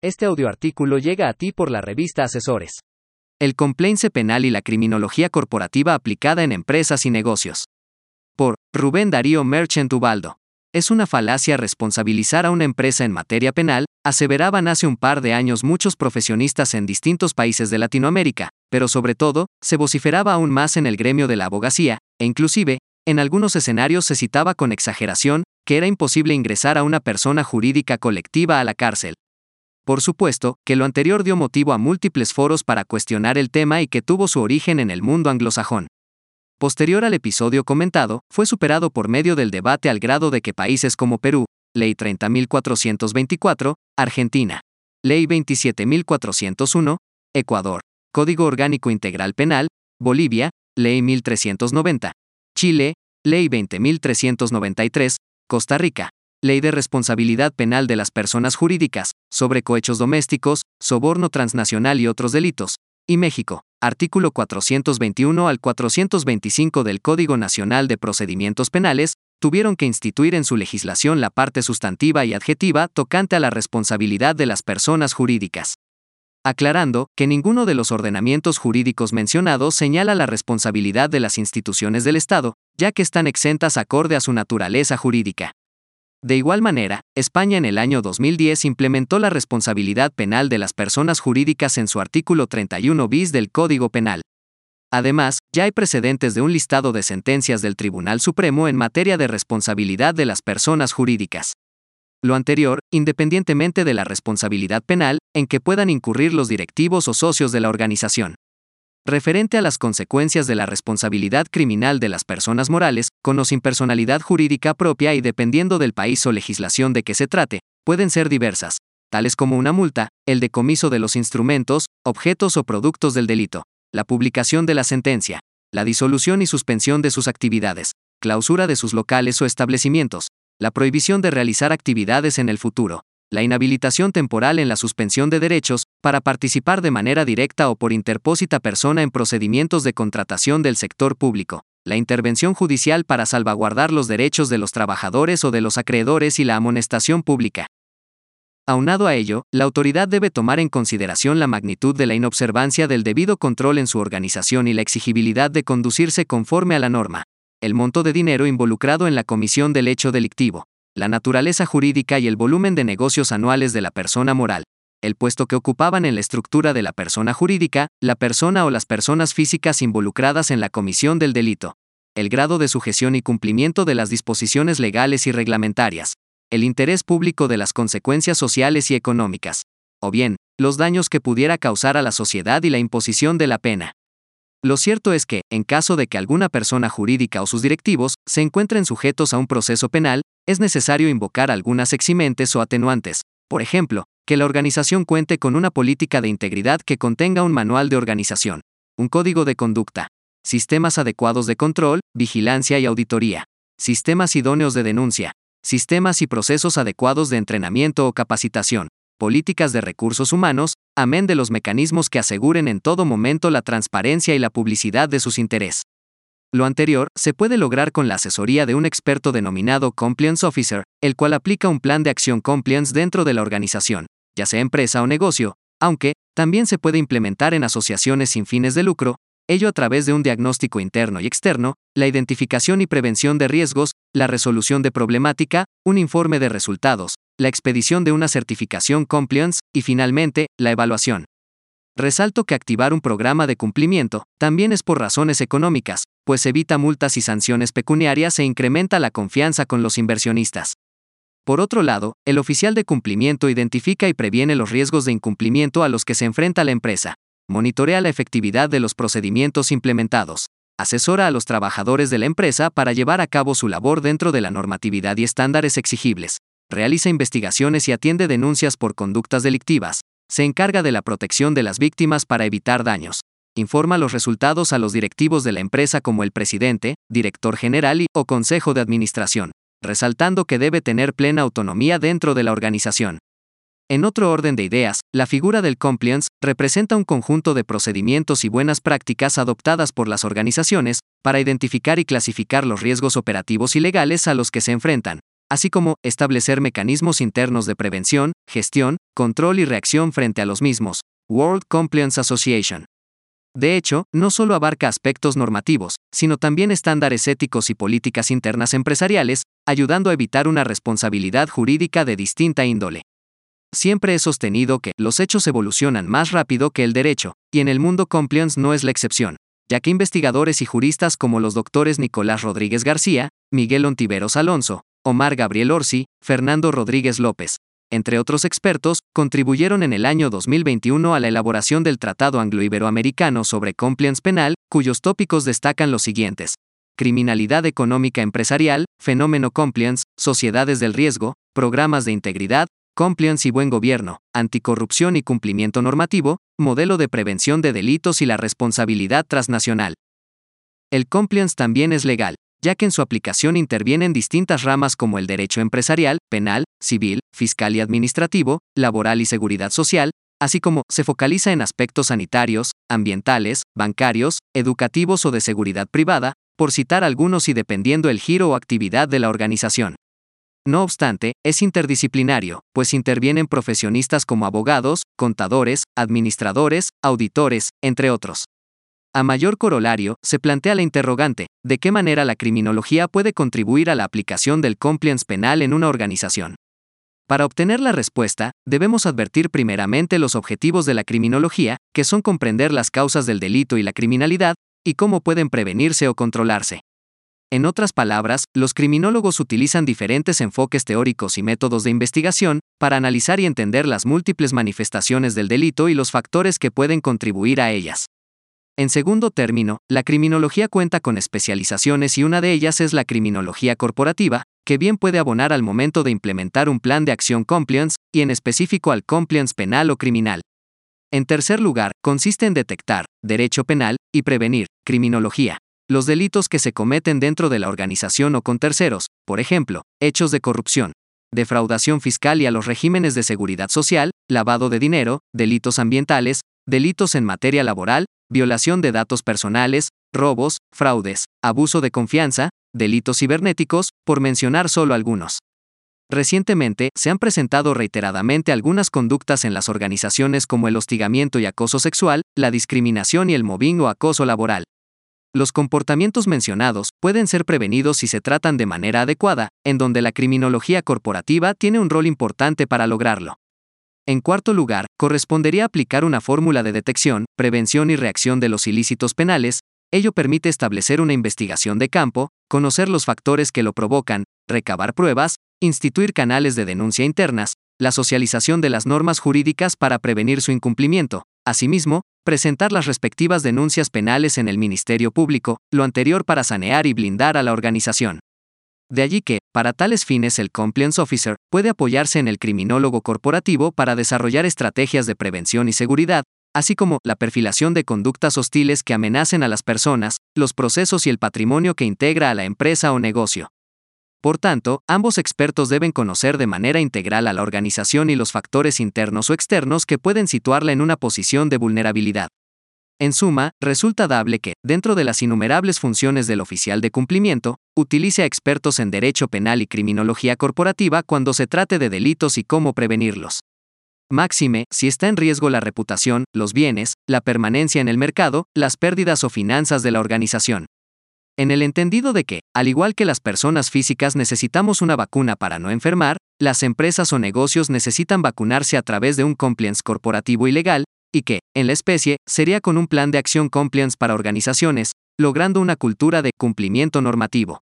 Este audioartículo llega a ti por la revista Asesores. El complaince penal y la criminología corporativa aplicada en empresas y negocios. Por Rubén Darío Merchant Ubaldo. Es una falacia responsabilizar a una empresa en materia penal, aseveraban hace un par de años muchos profesionistas en distintos países de Latinoamérica, pero sobre todo, se vociferaba aún más en el gremio de la abogacía, e inclusive, en algunos escenarios se citaba con exageración, que era imposible ingresar a una persona jurídica colectiva a la cárcel, por supuesto, que lo anterior dio motivo a múltiples foros para cuestionar el tema y que tuvo su origen en el mundo anglosajón. Posterior al episodio comentado, fue superado por medio del debate al grado de que países como Perú, Ley 30.424, Argentina, Ley 27.401, Ecuador, Código Orgánico Integral Penal, Bolivia, Ley 1390, Chile, Ley 20.393, Costa Rica, Ley de Responsabilidad Penal de las Personas Jurídicas, sobre cohechos domésticos, soborno transnacional y otros delitos. Y México, artículo 421 al 425 del Código Nacional de Procedimientos Penales, tuvieron que instituir en su legislación la parte sustantiva y adjetiva tocante a la responsabilidad de las personas jurídicas. Aclarando que ninguno de los ordenamientos jurídicos mencionados señala la responsabilidad de las instituciones del Estado, ya que están exentas acorde a su naturaleza jurídica. De igual manera, España en el año 2010 implementó la responsabilidad penal de las personas jurídicas en su artículo 31 bis del Código Penal. Además, ya hay precedentes de un listado de sentencias del Tribunal Supremo en materia de responsabilidad de las personas jurídicas. Lo anterior, independientemente de la responsabilidad penal, en que puedan incurrir los directivos o socios de la organización referente a las consecuencias de la responsabilidad criminal de las personas morales, con o sin personalidad jurídica propia y dependiendo del país o legislación de que se trate, pueden ser diversas, tales como una multa, el decomiso de los instrumentos, objetos o productos del delito, la publicación de la sentencia, la disolución y suspensión de sus actividades, clausura de sus locales o establecimientos, la prohibición de realizar actividades en el futuro, la inhabilitación temporal en la suspensión de derechos, para participar de manera directa o por interpósita persona en procedimientos de contratación del sector público, la intervención judicial para salvaguardar los derechos de los trabajadores o de los acreedores y la amonestación pública. Aunado a ello, la autoridad debe tomar en consideración la magnitud de la inobservancia del debido control en su organización y la exigibilidad de conducirse conforme a la norma, el monto de dinero involucrado en la comisión del hecho delictivo, la naturaleza jurídica y el volumen de negocios anuales de la persona moral, el puesto que ocupaban en la estructura de la persona jurídica, la persona o las personas físicas involucradas en la comisión del delito, el grado de sujeción y cumplimiento de las disposiciones legales y reglamentarias, el interés público de las consecuencias sociales y económicas, o bien, los daños que pudiera causar a la sociedad y la imposición de la pena. Lo cierto es que, en caso de que alguna persona jurídica o sus directivos se encuentren sujetos a un proceso penal, es necesario invocar algunas eximentes o atenuantes. Por ejemplo, que la organización cuente con una política de integridad que contenga un manual de organización, un código de conducta, sistemas adecuados de control, vigilancia y auditoría, sistemas idóneos de denuncia, sistemas y procesos adecuados de entrenamiento o capacitación, políticas de recursos humanos, amén de los mecanismos que aseguren en todo momento la transparencia y la publicidad de sus intereses. Lo anterior se puede lograr con la asesoría de un experto denominado Compliance Officer, el cual aplica un plan de acción compliance dentro de la organización, ya sea empresa o negocio, aunque también se puede implementar en asociaciones sin fines de lucro, ello a través de un diagnóstico interno y externo, la identificación y prevención de riesgos, la resolución de problemática, un informe de resultados, la expedición de una certificación compliance y finalmente, la evaluación. Resalto que activar un programa de cumplimiento también es por razones económicas, pues evita multas y sanciones pecuniarias e incrementa la confianza con los inversionistas. Por otro lado, el oficial de cumplimiento identifica y previene los riesgos de incumplimiento a los que se enfrenta la empresa, monitorea la efectividad de los procedimientos implementados, asesora a los trabajadores de la empresa para llevar a cabo su labor dentro de la normatividad y estándares exigibles, realiza investigaciones y atiende denuncias por conductas delictivas, se encarga de la protección de las víctimas para evitar daños, informa los resultados a los directivos de la empresa como el presidente, director general y o consejo de administración, resaltando que debe tener plena autonomía dentro de la organización. En otro orden de ideas, la figura del compliance representa un conjunto de procedimientos y buenas prácticas adoptadas por las organizaciones para identificar y clasificar los riesgos operativos y legales a los que se enfrentan, así como establecer mecanismos internos de prevención, gestión, control y reacción frente a los mismos. World Compliance Association. De hecho, no solo abarca aspectos normativos, sino también estándares éticos y políticas internas empresariales, ayudando a evitar una responsabilidad jurídica de distinta índole. Siempre he sostenido que los hechos evolucionan más rápido que el derecho, y en el mundo compliance no es la excepción, ya que investigadores y juristas como los doctores Nicolás Rodríguez García, Miguel Ontiveros Alonso, Omar Gabriel Orsi, Fernando Rodríguez López, entre otros expertos, contribuyeron en el año 2021 a la elaboración del Tratado Anglo-Iberoamericano sobre Compliance Penal, cuyos tópicos destacan los siguientes. Criminalidad económica empresarial, fenómeno compliance, sociedades del riesgo, programas de integridad, compliance y buen gobierno, anticorrupción y cumplimiento normativo, modelo de prevención de delitos y la responsabilidad transnacional. El compliance también es legal, ya que en su aplicación intervienen distintas ramas como el derecho empresarial, penal, civil, fiscal y administrativo, laboral y seguridad social, así como se focaliza en aspectos sanitarios, ambientales, bancarios, educativos o de seguridad privada, por citar algunos y dependiendo el giro o actividad de la organización. No obstante, es interdisciplinario, pues intervienen profesionistas como abogados, contadores, administradores, auditores, entre otros. A mayor corolario, se plantea la interrogante, ¿de qué manera la criminología puede contribuir a la aplicación del compliance penal en una organización? Para obtener la respuesta, debemos advertir primeramente los objetivos de la criminología, que son comprender las causas del delito y la criminalidad, y cómo pueden prevenirse o controlarse. En otras palabras, los criminólogos utilizan diferentes enfoques teóricos y métodos de investigación para analizar y entender las múltiples manifestaciones del delito y los factores que pueden contribuir a ellas. En segundo término, la criminología cuenta con especializaciones y una de ellas es la criminología corporativa, que bien puede abonar al momento de implementar un plan de acción compliance, y en específico al compliance penal o criminal. En tercer lugar, consiste en detectar, derecho penal, y prevenir, criminología, los delitos que se cometen dentro de la organización o con terceros, por ejemplo, hechos de corrupción, defraudación fiscal y a los regímenes de seguridad social, lavado de dinero, delitos ambientales, delitos en materia laboral, violación de datos personales, robos, fraudes, abuso de confianza, delitos cibernéticos, por mencionar solo algunos. Recientemente, se han presentado reiteradamente algunas conductas en las organizaciones como el hostigamiento y acoso sexual, la discriminación y el mobbing o acoso laboral. Los comportamientos mencionados pueden ser prevenidos si se tratan de manera adecuada, en donde la criminología corporativa tiene un rol importante para lograrlo. En cuarto lugar, correspondería aplicar una fórmula de detección, prevención y reacción de los ilícitos penales, ello permite establecer una investigación de campo, conocer los factores que lo provocan, recabar pruebas, instituir canales de denuncia internas, la socialización de las normas jurídicas para prevenir su incumplimiento, asimismo, presentar las respectivas denuncias penales en el Ministerio Público, lo anterior para sanear y blindar a la organización. De allí que, para tales fines, el Compliance Officer puede apoyarse en el criminólogo corporativo para desarrollar estrategias de prevención y seguridad, así como la perfilación de conductas hostiles que amenacen a las personas, los procesos y el patrimonio que integra a la empresa o negocio. Por tanto, ambos expertos deben conocer de manera integral a la organización y los factores internos o externos que pueden situarla en una posición de vulnerabilidad. En suma, resulta dable que, dentro de las innumerables funciones del oficial de cumplimiento, utilice a expertos en derecho penal y criminología corporativa cuando se trate de delitos y cómo prevenirlos. Máxime, si está en riesgo la reputación, los bienes, la permanencia en el mercado, las pérdidas o finanzas de la organización. En el entendido de que, al igual que las personas físicas necesitamos una vacuna para no enfermar, las empresas o negocios necesitan vacunarse a través de un compliance corporativo y legal, y que, en la especie, sería con un plan de acción compliance para organizaciones, logrando una cultura de cumplimiento normativo.